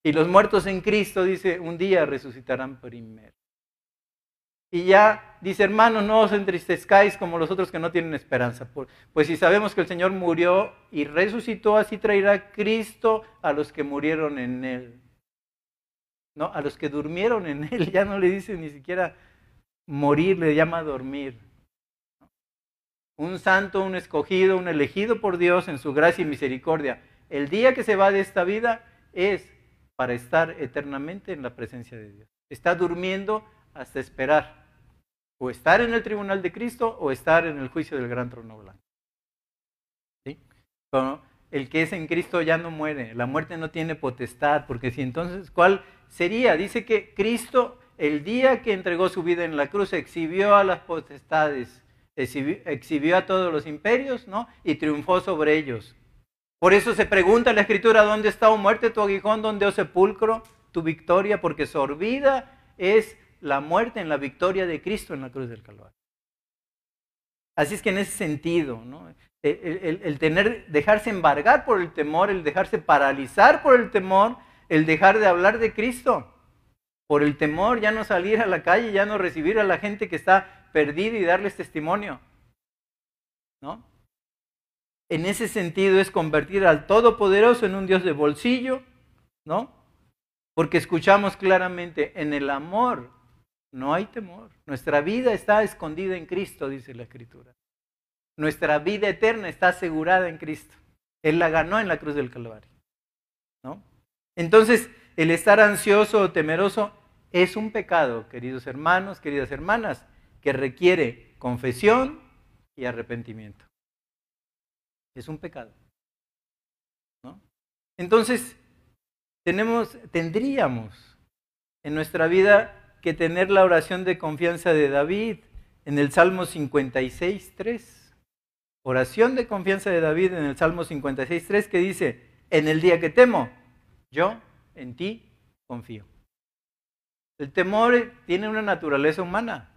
Y los muertos en Cristo, dice, un día resucitarán primero. Y ya dice, hermanos, no os entristezcáis como los otros que no tienen esperanza. Pues si sabemos que el Señor murió y resucitó, así traerá Cristo a los que murieron en Él. No, a los que durmieron en Él. Ya no le dice ni siquiera morir, le llama dormir. Un santo, un escogido, un elegido por Dios en su gracia y misericordia. El día que se va de esta vida es para estar eternamente en la presencia de Dios. Está durmiendo hasta esperar o estar en el tribunal de Cristo o estar en el juicio del gran trono blanco. ¿Sí? el que es en Cristo ya no muere, la muerte no tiene potestad, porque si entonces, ¿cuál sería? Dice que Cristo, el día que entregó su vida en la cruz, exhibió a las potestades, exhibió, a todos los imperios, ¿no? Y triunfó sobre ellos. Por eso se pregunta en la Escritura, ¿dónde está, o muerte, tu aguijón? ¿Dónde, o sepulcro, tu victoria? Porque sorbida es la muerte en la victoria de Cristo en la cruz del Calvario. Así es que en ese sentido, el, tener, dejarse embargar por el temor, el dejarse paralizar por el temor, el dejar de hablar de Cristo, por el temor, ya no salir a la calle, ya no recibir a la gente que está perdida y darles testimonio. ¿No? En ese sentido es convertir al Todopoderoso en un Dios de bolsillo, ¿no? Porque escuchamos claramente en el amor no hay temor. Nuestra vida está escondida en Cristo, dice la Escritura. Nuestra vida eterna está asegurada en Cristo. Él la ganó en la cruz del Calvario. ¿no? Entonces, el estar ansioso o temeroso es un pecado, queridos hermanos, queridas hermanas, que requiere confesión y arrepentimiento. Es un pecado. ¿no? Entonces, tenemos, tendríamos en nuestra vida que tener la oración de confianza de David en el Salmo 56, 3. Oración de confianza de David en el Salmo 56, 3 que dice, en el día que temo, yo en ti confío. El temor tiene una naturaleza humana,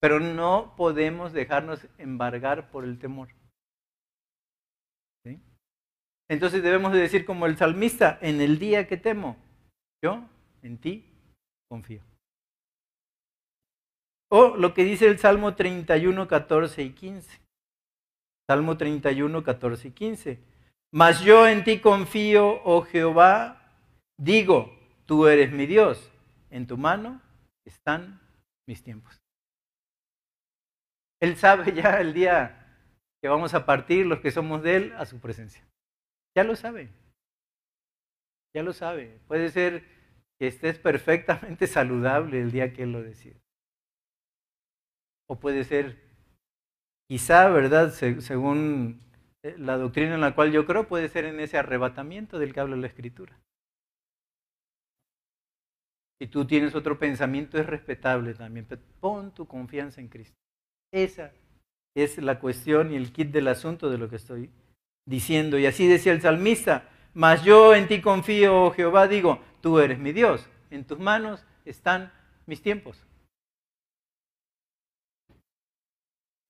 pero no podemos dejarnos embargar por el temor. Entonces debemos de decir como el salmista, en el día que temo, yo en ti confío. O lo que dice el Salmo 31, 14 y 15. Salmo 31, 14 y 15. Mas yo en ti confío, oh Jehová, digo, tú eres mi Dios, en tu mano están mis tiempos. Él sabe ya el día que vamos a partir los que somos de Él a su presencia. Ya lo sabe. Ya lo sabe. Puede ser que estés perfectamente saludable el día que Él lo decida. O puede ser, quizá, ¿verdad? según eh, la doctrina en la cual yo creo, puede ser en ese arrebatamiento del que habla la Escritura. Si tú tienes otro pensamiento, es respetable también. Pero pon tu confianza en Cristo. Esa es la cuestión y el kit del asunto de lo que estoy diciendo. Y así decía el salmista, mas yo en ti confío, oh Jehová, digo, tú eres mi Dios, en tus manos están mis tiempos.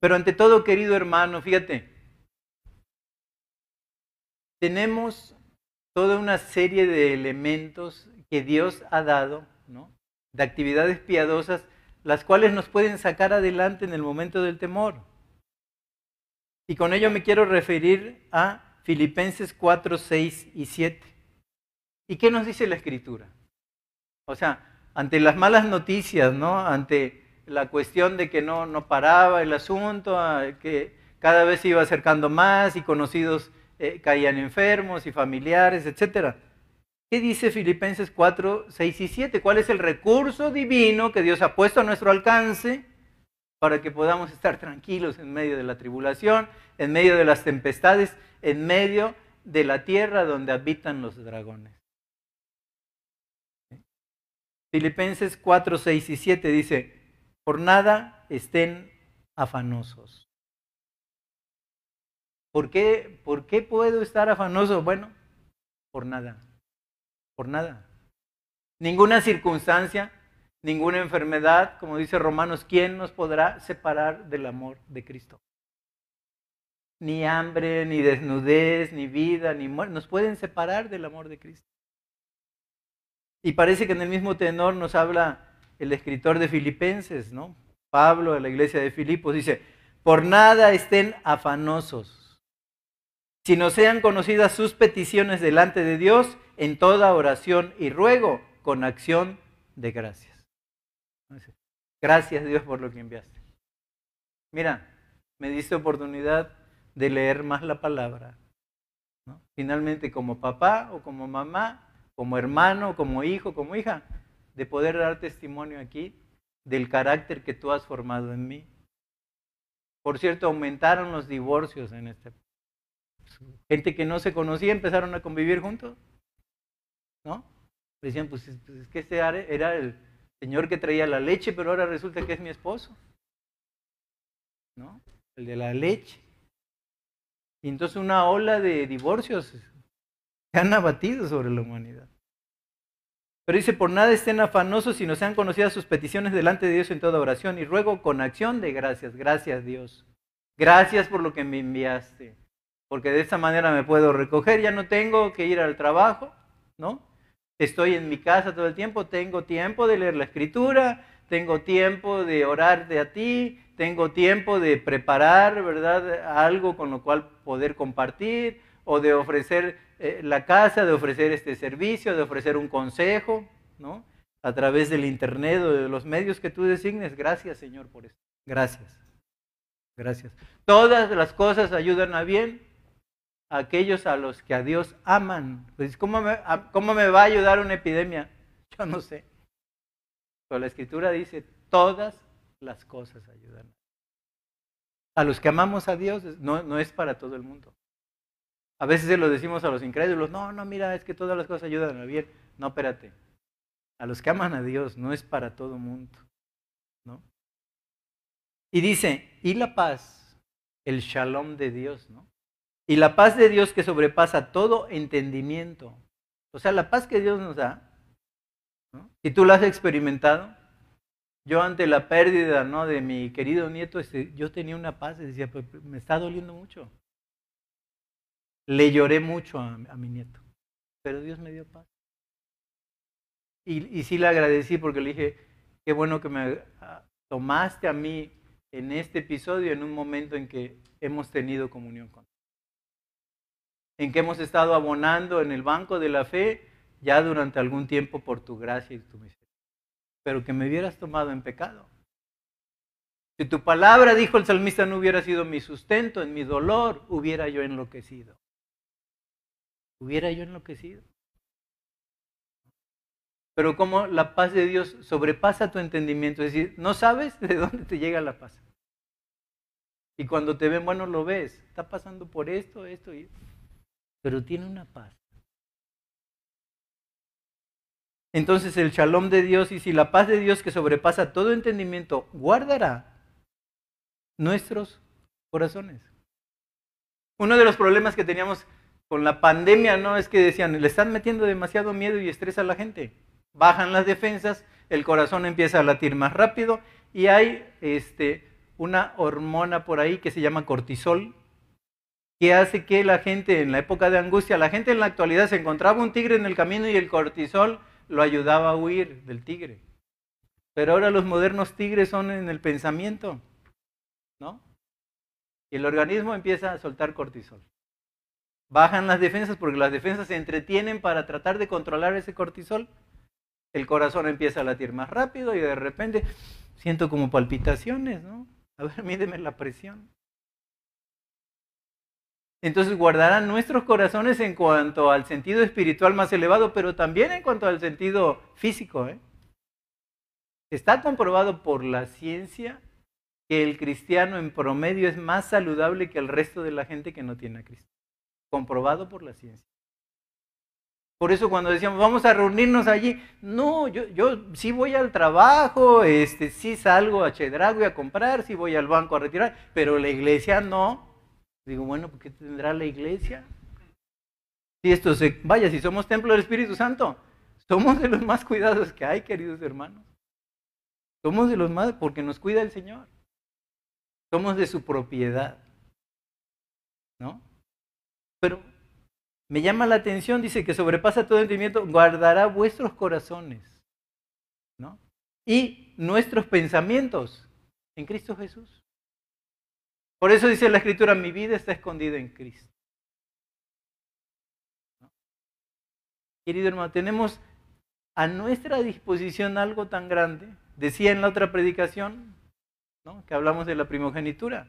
Pero ante todo, querido hermano, fíjate, tenemos toda una serie de elementos que Dios ha dado, ¿no? de actividades piadosas las cuales nos pueden sacar adelante en el momento del temor. Y con ello me quiero referir a Filipenses 4, 6 y 7. ¿Y qué nos dice la Escritura? O sea, ante las malas noticias, ¿no? Ante la cuestión de que no, no paraba el asunto, que cada vez se iba acercando más y conocidos eh, caían enfermos y familiares, etcétera. ¿Qué dice Filipenses 4, 6 y 7? ¿Cuál es el recurso divino que Dios ha puesto a nuestro alcance para que podamos estar tranquilos en medio de la tribulación, en medio de las tempestades, en medio de la tierra donde habitan los dragones? Filipenses 4, 6 y 7 dice, por nada estén afanosos. ¿Por qué, ¿Por qué puedo estar afanoso? Bueno, por nada por nada. Ninguna circunstancia, ninguna enfermedad, como dice Romanos, ¿quién nos podrá separar del amor de Cristo? Ni hambre, ni desnudez, ni vida, ni muerte, nos pueden separar del amor de Cristo. Y parece que en el mismo tenor nos habla el escritor de Filipenses, ¿no? Pablo de la iglesia de Filipos dice, por nada estén afanosos, sino sean conocidas sus peticiones delante de Dios en toda oración y ruego con acción de gracias. Gracias Dios por lo que enviaste. Mira, me diste oportunidad de leer más la palabra. Finalmente, como papá o como mamá, como hermano, como hijo, como hija, de poder dar testimonio aquí del carácter que tú has formado en mí. Por cierto, aumentaron los divorcios en este. Gente que no se conocía empezaron a convivir juntos. ¿no? Decían, pues, pues, es que este era el señor que traía la leche, pero ahora resulta que es mi esposo, ¿no? El de la leche. Y entonces una ola de divorcios se han abatido sobre la humanidad. Pero dice, por nada estén afanosos si no sean conocidas sus peticiones delante de Dios en toda oración y ruego con acción de gracias. Gracias Dios. Gracias por lo que me enviaste. Porque de esta manera me puedo recoger, ya no tengo que ir al trabajo, ¿no? Estoy en mi casa todo el tiempo, tengo tiempo de leer la escritura, tengo tiempo de orarte a ti, tengo tiempo de preparar, ¿verdad? Algo con lo cual poder compartir o de ofrecer eh, la casa, de ofrecer este servicio, de ofrecer un consejo, ¿no? A través del internet o de los medios que tú designes. Gracias, Señor, por eso. Gracias. Gracias. Todas las cosas ayudan a bien aquellos a los que a Dios aman. Pues, ¿cómo me, ¿cómo me va a ayudar una epidemia? Yo no sé. Pero la escritura dice, todas las cosas ayudan. A los que amamos a Dios no, no es para todo el mundo. A veces se lo decimos a los incrédulos, no, no, mira, es que todas las cosas ayudan a bien. No, espérate. A los que aman a Dios no es para todo mundo. ¿no? Y dice, y la paz, el shalom de Dios, ¿no? Y la paz de Dios que sobrepasa todo entendimiento. O sea, la paz que Dios nos da. Y tú la has experimentado. Yo ante la pérdida ¿no? de mi querido nieto, este, yo tenía una paz y decía, pues, me está doliendo mucho. Le lloré mucho a, mi nieto, pero Dios me dio paz. Y, y sí le agradecí porque le dije, qué bueno que me tomaste a mí en este episodio en un momento en que hemos tenido comunión con en que hemos estado abonando en el banco de la fe ya durante algún tiempo por tu gracia y tu misericordia. Pero que me hubieras tomado en pecado. Si tu palabra, dijo el salmista, no hubiera sido mi sustento, en mi dolor, hubiera yo enloquecido. Hubiera yo enloquecido. Pero como la paz de Dios sobrepasa tu entendimiento, es decir, no sabes de dónde te llega la paz. Y cuando te ven, bueno, lo ves, está pasando por esto, esto y esto. Pero tiene una paz. Entonces el shalom de Dios y si la paz de Dios que sobrepasa todo entendimiento guardará nuestros corazones. Uno de los problemas que teníamos con la pandemia no es que decían, le están metiendo demasiado miedo y estrés a la gente. Bajan las defensas, el corazón empieza a latir más rápido y hay este, una hormona por ahí que se llama cortisol, que hace que la gente en la época de angustia, la gente en la actualidad se encontraba un tigre en el camino y el cortisol lo ayudaba a huir del tigre. Pero ahora los modernos tigres son en el pensamiento, ¿no? Y el organismo empieza a soltar cortisol. Bajan las defensas porque las defensas se entretienen para tratar de controlar ese cortisol. El corazón empieza a latir más rápido y de repente siento como palpitaciones, ¿no? A ver, mídeme la presión. Entonces guardarán nuestros corazones en cuanto al sentido espiritual más elevado, pero también en cuanto al sentido físico. ¿eh? Está comprobado por la ciencia que el cristiano en promedio es más saludable que el resto de la gente que no tiene a Cristo. Comprobado por la ciencia. Por eso cuando decíamos, vamos a reunirnos allí, no, yo, yo sí voy al trabajo, este, sí salgo a Chedrago a comprar, sí voy al banco a retirar, pero la iglesia no. Digo, bueno, ¿por qué tendrá la iglesia? Si esto se, vaya, si somos templo del Espíritu Santo, somos de los más cuidados que hay, queridos hermanos. Somos de los más, porque nos cuida el Señor. Somos de su propiedad. ¿No? Pero me llama la atención, dice que sobrepasa todo entendimiento, guardará vuestros corazones, ¿no? Y nuestros pensamientos en Cristo Jesús. Por eso dice la Escritura, mi vida está escondida en Cristo. Querido hermano, tenemos a nuestra disposición algo tan grande. Decía en la otra predicación, ¿no? que hablamos de la primogenitura.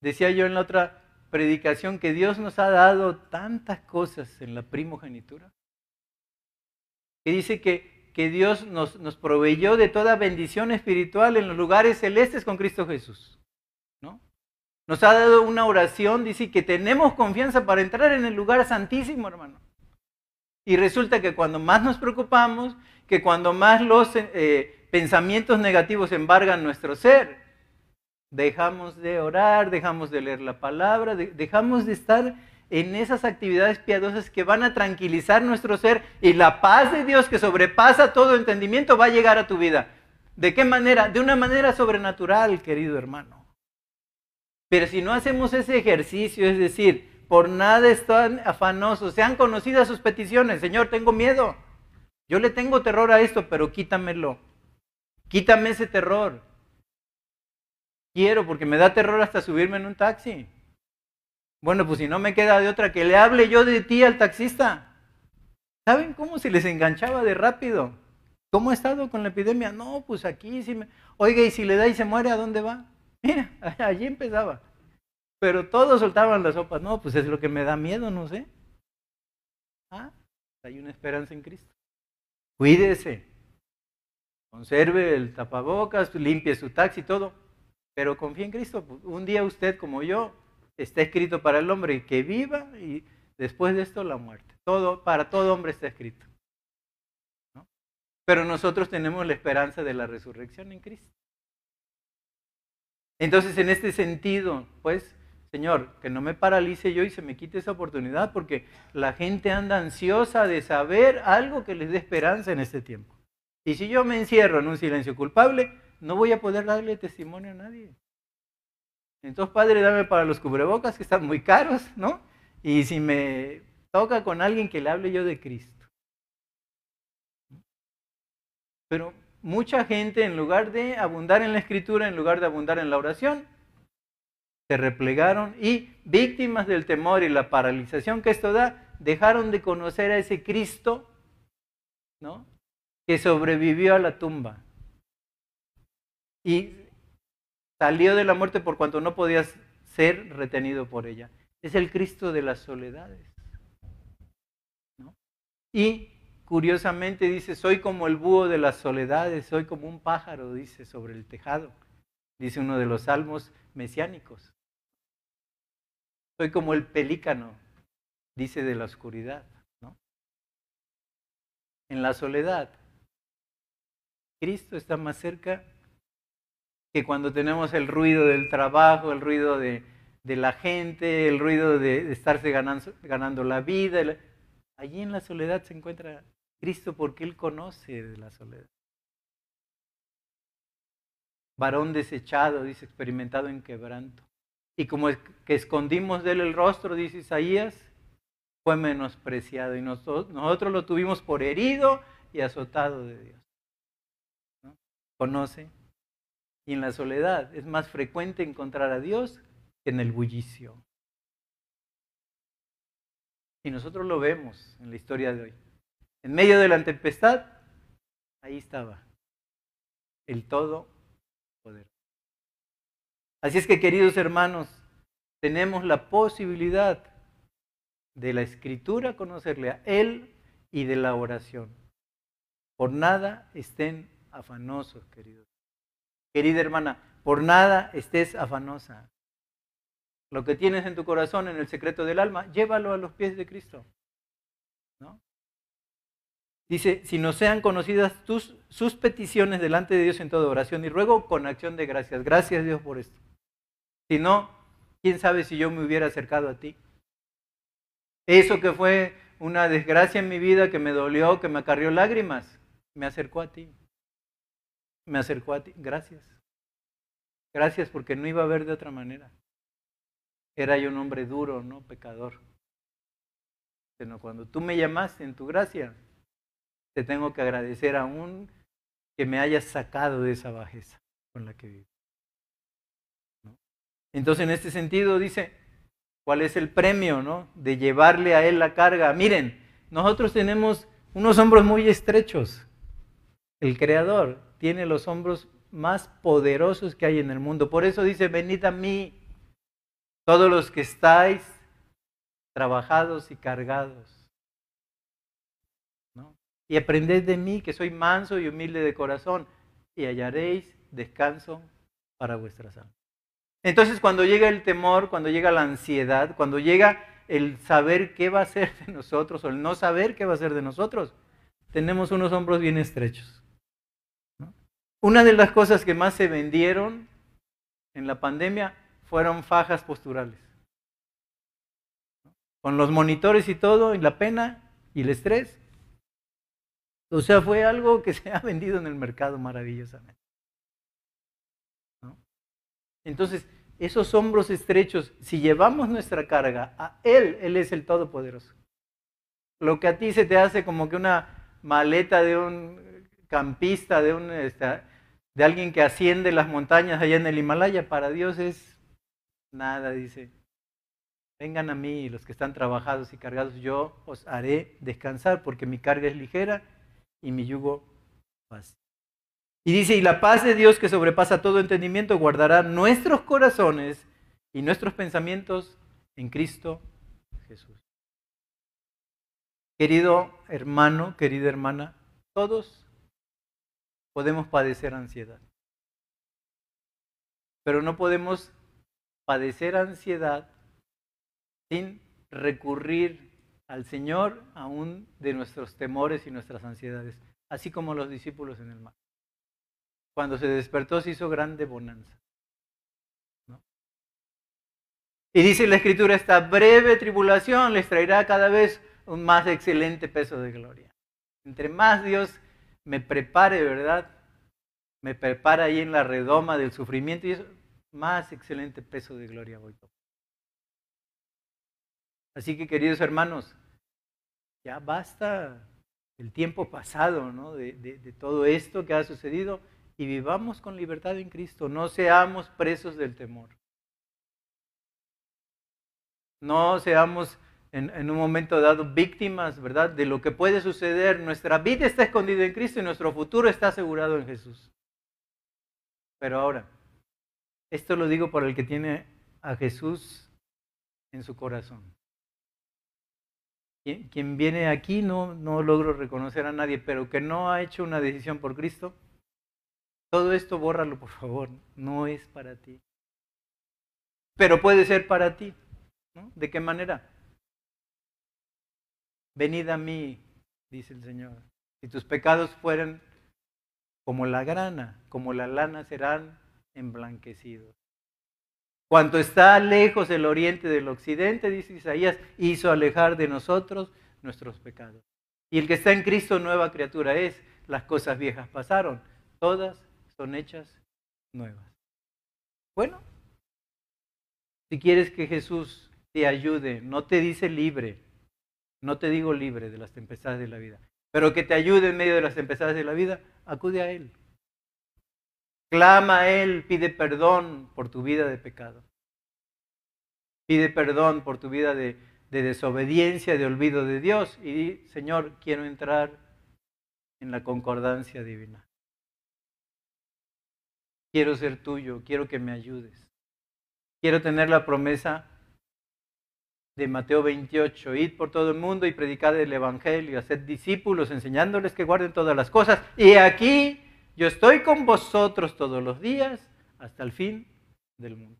Decía yo en la otra predicación que Dios nos ha dado tantas cosas en la primogenitura. Que dice que, que Dios nos, nos proveyó de toda bendición espiritual en los lugares celestes con Cristo Jesús. ¿no? Nos ha dado una oración, dice que tenemos confianza para entrar en el lugar santísimo, hermano. Y resulta que cuando más nos preocupamos, que cuando más los eh, pensamientos negativos embargan nuestro ser, dejamos de orar, dejamos de leer la palabra, dejamos de estar en esas actividades piadosas que van a tranquilizar nuestro ser y la paz de Dios que sobrepasa todo entendimiento va a llegar a tu vida. ¿De qué manera? De una manera sobrenatural, querido hermano. Pero si no hacemos ese ejercicio, es decir, por nada están afanosos, sean conocidas sus peticiones, Señor, tengo miedo, yo le tengo terror a esto, pero quítamelo, quítame ese terror, quiero, porque me da terror hasta subirme en un taxi. Bueno, pues si no me queda de otra, que le hable yo de ti al taxista. ¿Saben cómo se les enganchaba de rápido? ¿Cómo ha estado con la epidemia? No, pues aquí sí me... Oiga, y si le da y se muere, ¿a dónde va? Mira, allí empezaba. Pero todos soltaban las sopas. No, pues es lo que me da miedo, no sé. Ah, hay una esperanza en Cristo. Cuídese. Conserve el tapabocas, limpie su taxi, todo pero confía en Cristo. Un día usted, como yo, está escrito para el hombre que viva y después de esto la muerte. Todo, para todo hombre está escrito. Pero nosotros tenemos la esperanza de la resurrección en Cristo. Entonces, en este sentido, pues, Señor, que no me paralice yo y se me quite esa oportunidad, porque la gente anda ansiosa de saber algo que les dé esperanza en este tiempo. Y si yo me encierro en un silencio culpable, no voy a poder darle testimonio a nadie. Entonces, Padre, dame para los cubrebocas que están muy caros, ¿no? Y si me toca con alguien que le hable yo de Cristo. Pero mucha gente, en lugar de abundar en la escritura, en lugar de abundar en la oración, se replegaron y víctimas del temor y la paralización que esto da, dejaron de conocer a ese Cristo, ¿no? Que sobrevivió a la tumba y salió de la muerte por cuanto no podía ser retenido por ella. Es el Cristo de las soledades. Y curiosamente dice, soy como el búho de las soledades, soy como un pájaro, dice, sobre el tejado, dice uno de los salmos mesiánicos. Soy como el pelícano, dice de la oscuridad. ¿no? En la soledad, Cristo está más cerca que cuando tenemos el ruido del trabajo, el ruido de, la gente, el ruido de, estarse ganando, ganando la vida. Allí en la soledad se encuentra Cristo porque Él conoce de la soledad. Varón desechado, dice, experimentado en quebranto. Y como que escondimos de él el rostro, dice Isaías, fue menospreciado. Y nosotros, nosotros lo tuvimos por herido y azotado de Dios. Conoce. Y en la soledad es más frecuente encontrar a Dios que en el bullicio. Y nosotros lo vemos en la historia de hoy. En medio de la tempestad, ahí estaba el todo poder. Así es que, queridos hermanos, tenemos la posibilidad de la escritura conocerle a Él y de la oración. Por nada estén afanosos, queridos. Querida hermana, por nada estés afanosa. Lo que tienes en tu corazón, en el secreto del alma, llévalo a los pies de Cristo. Dice, si no sean conocidas tus, sus peticiones delante de Dios en toda oración y ruego con acción de gracias. Gracias Dios por esto. Si no, quién sabe si yo me hubiera acercado a ti. Eso que fue una desgracia en mi vida, que me dolió, que me acarrió lágrimas, me acercó a ti. Me acercó a ti. Gracias. Gracias porque no iba a ver de otra manera. Era yo un hombre duro, no pecador. Sino cuando tú me llamaste en tu gracia, te tengo que agradecer aún que me hayas sacado de esa bajeza con la que vivo. Entonces, en este sentido, dice, ¿cuál es el premio ¿no? de llevarle a él la carga? Miren, nosotros tenemos unos hombros muy estrechos. El Creador tiene los hombros más poderosos que hay en el mundo. Por eso dice, venid a mí, todos los que estáis trabajados y cargados y aprended de mí, que soy manso y humilde de corazón, y hallaréis descanso para vuestras almas. Entonces, cuando llega el temor, cuando llega la ansiedad, cuando llega el saber qué va a ser de nosotros o el no saber qué va a ser de nosotros, tenemos unos hombros bien estrechos. Una de las cosas que más se vendieron en la pandemia fueron fajas posturales. Con los monitores y todo, y la pena y el estrés, o sea, fue algo que se ha vendido en el mercado maravillosamente. Entonces, esos hombros estrechos, si llevamos nuestra carga a Él, Él es el Todopoderoso. Lo que a ti se te hace como que una maleta de un campista, de, un, este, de alguien que asciende las montañas allá en el Himalaya, para Dios es nada, dice. Vengan a mí los que están trabajados y cargados, yo os haré descansar porque mi carga es ligera y mi yugo paz. Y dice, y la paz de Dios que sobrepasa todo entendimiento guardará nuestros corazones y nuestros pensamientos en Cristo Jesús. Querido hermano, querida hermana, todos podemos padecer ansiedad. Pero no podemos padecer ansiedad sin recurrir al Señor aún de nuestros temores y nuestras ansiedades, así como los discípulos en el mar. Cuando se despertó se hizo grande bonanza. Y dice la Escritura, esta breve tribulación les traerá cada vez un más excelente peso de gloria. Entre más Dios me prepare, ¿verdad? Me prepara ahí en la redoma del sufrimiento y eso, más excelente peso de gloria voy Así que queridos hermanos, ya basta el tiempo pasado ¿no? de todo esto que ha sucedido y vivamos con libertad en Cristo. No seamos presos del temor. No seamos en, un momento dado víctimas, ¿verdad? De lo que puede suceder. Nuestra vida está escondida en Cristo y nuestro futuro está asegurado en Jesús. Pero ahora, esto lo digo por el que tiene a Jesús en su corazón. Quien viene aquí no, no logro reconocer a nadie, pero que no ha hecho una decisión por Cristo, todo esto bórralo por favor, no es para ti. Pero puede ser para ti. ¿no? ¿De qué manera? Venid a mí, dice el Señor. Si tus pecados fueran como la grana, como la lana, serán emblanquecidos. Cuanto está lejos el oriente del occidente, dice Isaías, hizo alejar de nosotros nuestros pecados. Y el que está en Cristo, nueva criatura es. Las cosas viejas pasaron, todas son hechas nuevas. Bueno, si quieres que Jesús te ayude, no te dice libre, no te digo libre de las tempestades de la vida, pero que te ayude en medio de las tempestades de la vida, acude a Él. Clama a Él, pide perdón por tu vida de pecado. Pide perdón por tu vida de, de desobediencia, de olvido de Dios y di, Señor, quiero entrar en la concordancia divina. Quiero ser tuyo, quiero que me ayudes. Quiero tener la promesa de Mateo 28, id por todo el mundo y predicad el Evangelio, haced discípulos, enseñándoles que guarden todas las cosas. Y aquí yo estoy con vosotros todos los días hasta el fin del mundo.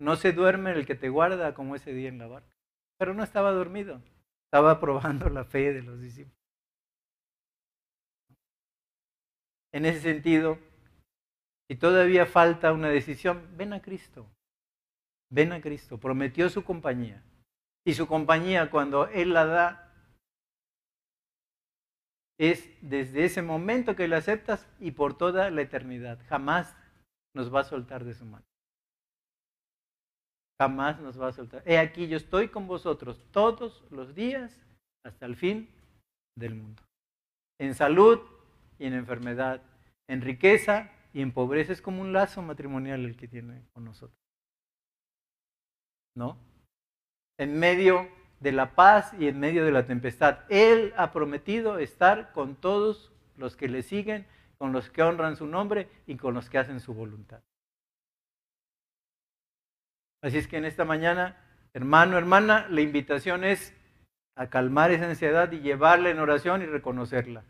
No se duerme el que te guarda como ese día en la barca. Pero no estaba dormido, estaba probando la fe de los discípulos. En ese sentido, si todavía falta una decisión, ven a Cristo. Ven a Cristo. Prometió su compañía. Y su compañía, cuando Él la da, es desde ese momento que lo aceptas y por toda la eternidad. Jamás nos va a soltar de su mano. Jamás nos va a soltar. He aquí, yo estoy con vosotros todos los días hasta el fin del mundo. En salud y en enfermedad, en riqueza y en pobreza. Es como un lazo matrimonial el que tiene con nosotros. ¿No? En medio de la paz y en medio de la tempestad. Él ha prometido estar con todos los que le siguen, con los que honran su nombre y con los que hacen su voluntad. Así es que en esta mañana, hermano, hermana, la invitación es a calmar esa ansiedad y llevarla en oración y reconocerla.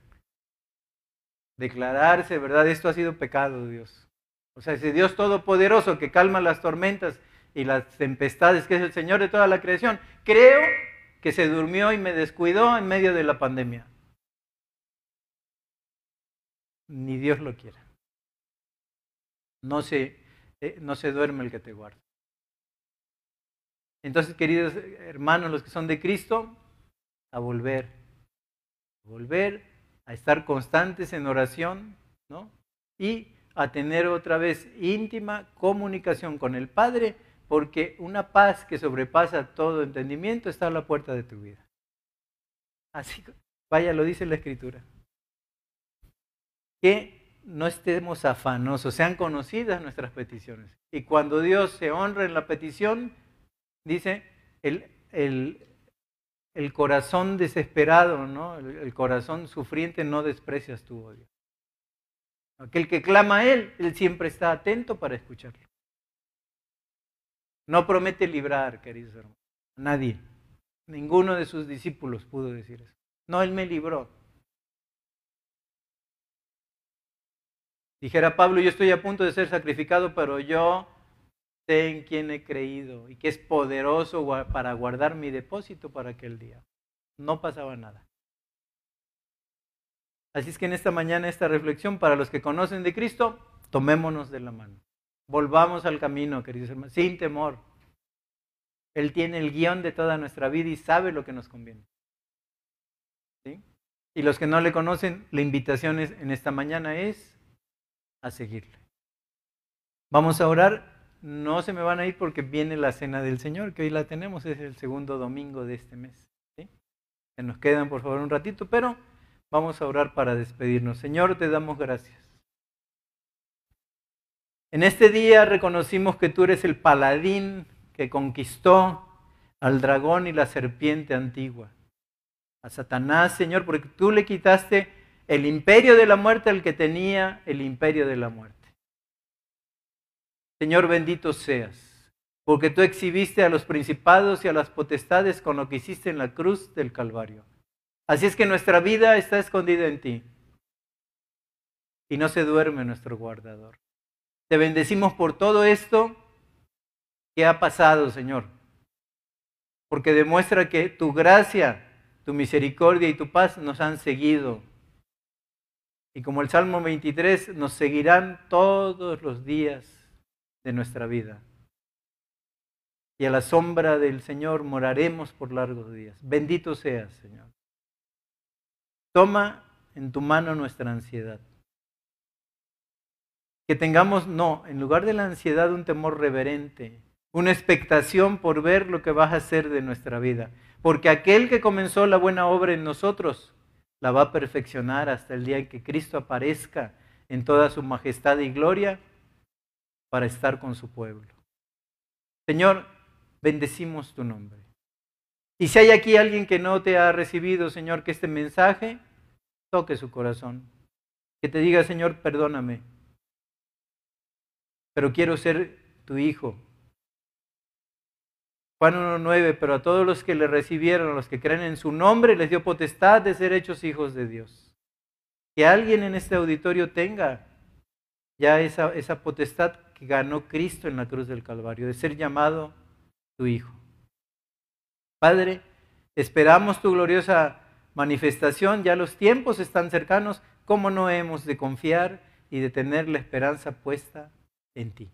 Declararse, ¿verdad? Esto ha sido pecado, Dios. O sea, ese Dios todopoderoso que calma las tormentas y las tempestades, que es el Señor de toda la creación, creo que se durmió y me descuidó en medio de la pandemia. Ni Dios lo quiera. No se, eh, no se duerme el que te guarda. Entonces, queridos hermanos, los que son de Cristo, a volver, a volver, a estar constantes en oración, ¿no? Y a tener otra vez íntima comunicación con el Padre porque una paz que sobrepasa todo entendimiento está a la puerta de tu vida. Así, vaya, lo dice la Escritura. Que no estemos afanosos, sean conocidas nuestras peticiones. Y cuando Dios se honra en la petición, dice, el, corazón desesperado, ¿no? El, el, corazón sufriente no desprecias tu odio. Aquel que clama a Él, Él siempre está atento para escucharlo. No promete librar, queridos hermanos. Nadie. Ninguno de sus discípulos pudo decir eso. No, Él me libró. Dijera Pablo, yo estoy a punto de ser sacrificado, pero yo sé en quién he creído y que es poderoso para guardar mi depósito para aquel día. No pasaba nada. Así es que en esta mañana, esta reflexión, para los que conocen de Cristo, tomémonos de la mano. Volvamos al camino, queridos hermanos, sin temor. Él tiene el guion de toda nuestra vida y sabe lo que nos conviene. Y los que no le conocen, la invitación en esta mañana es a seguirle. Vamos a orar. No se me van a ir porque viene la cena del Señor, que hoy la tenemos, es el segundo domingo de este mes. Se nos quedan, por favor, un ratito, pero vamos a orar para despedirnos. Señor, te damos gracias. En este día reconocimos que tú eres el paladín que conquistó al dragón y la serpiente antigua, a Satanás, Señor, porque tú le quitaste el imperio de la muerte al que tenía el imperio de la muerte. Señor, bendito seas, porque tú exhibiste a los principados y a las potestades con lo que hiciste en la cruz del Calvario. Así es que nuestra vida está escondida en ti y no se duerme nuestro guardador. Te bendecimos por todo esto que ha pasado, Señor, porque demuestra que tu gracia, tu misericordia y tu paz nos han seguido. Y como el Salmo 23, nos seguirán todos los días de nuestra vida. Y a la sombra del Señor moraremos por largos días. Bendito seas, Señor. Toma en tu mano nuestra ansiedad. Que tengamos, no, en lugar de la ansiedad, un temor reverente, una expectación por ver lo que vas a hacer de nuestra vida. Porque aquel que comenzó la buena obra en nosotros, la va a perfeccionar hasta el día en que Cristo aparezca en toda su majestad y gloria para estar con su pueblo. Señor, bendecimos tu nombre. Y si hay aquí alguien que no te ha recibido, Señor, que este mensaje toque su corazón. Que te diga, Señor, perdóname pero quiero ser tu hijo. Juan 1.9, pero a todos los que le recibieron, a los que creen en su nombre, les dio potestad de ser hechos hijos de Dios. Que alguien en este auditorio tenga ya esa, esa potestad que ganó Cristo en la cruz del Calvario, de ser llamado tu hijo. Padre, esperamos tu gloriosa manifestación, ya los tiempos están cercanos, ¿cómo no hemos de confiar y de tener la esperanza puesta en ti.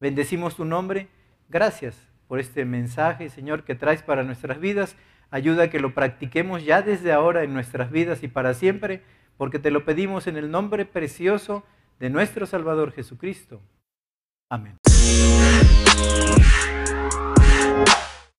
Bendecimos tu nombre. Gracias por este mensaje, Señor, que traes para nuestras vidas. Ayuda a que lo practiquemos ya desde ahora en nuestras vidas y para siempre, porque te lo pedimos en el nombre precioso de nuestro Salvador Jesucristo. Amén.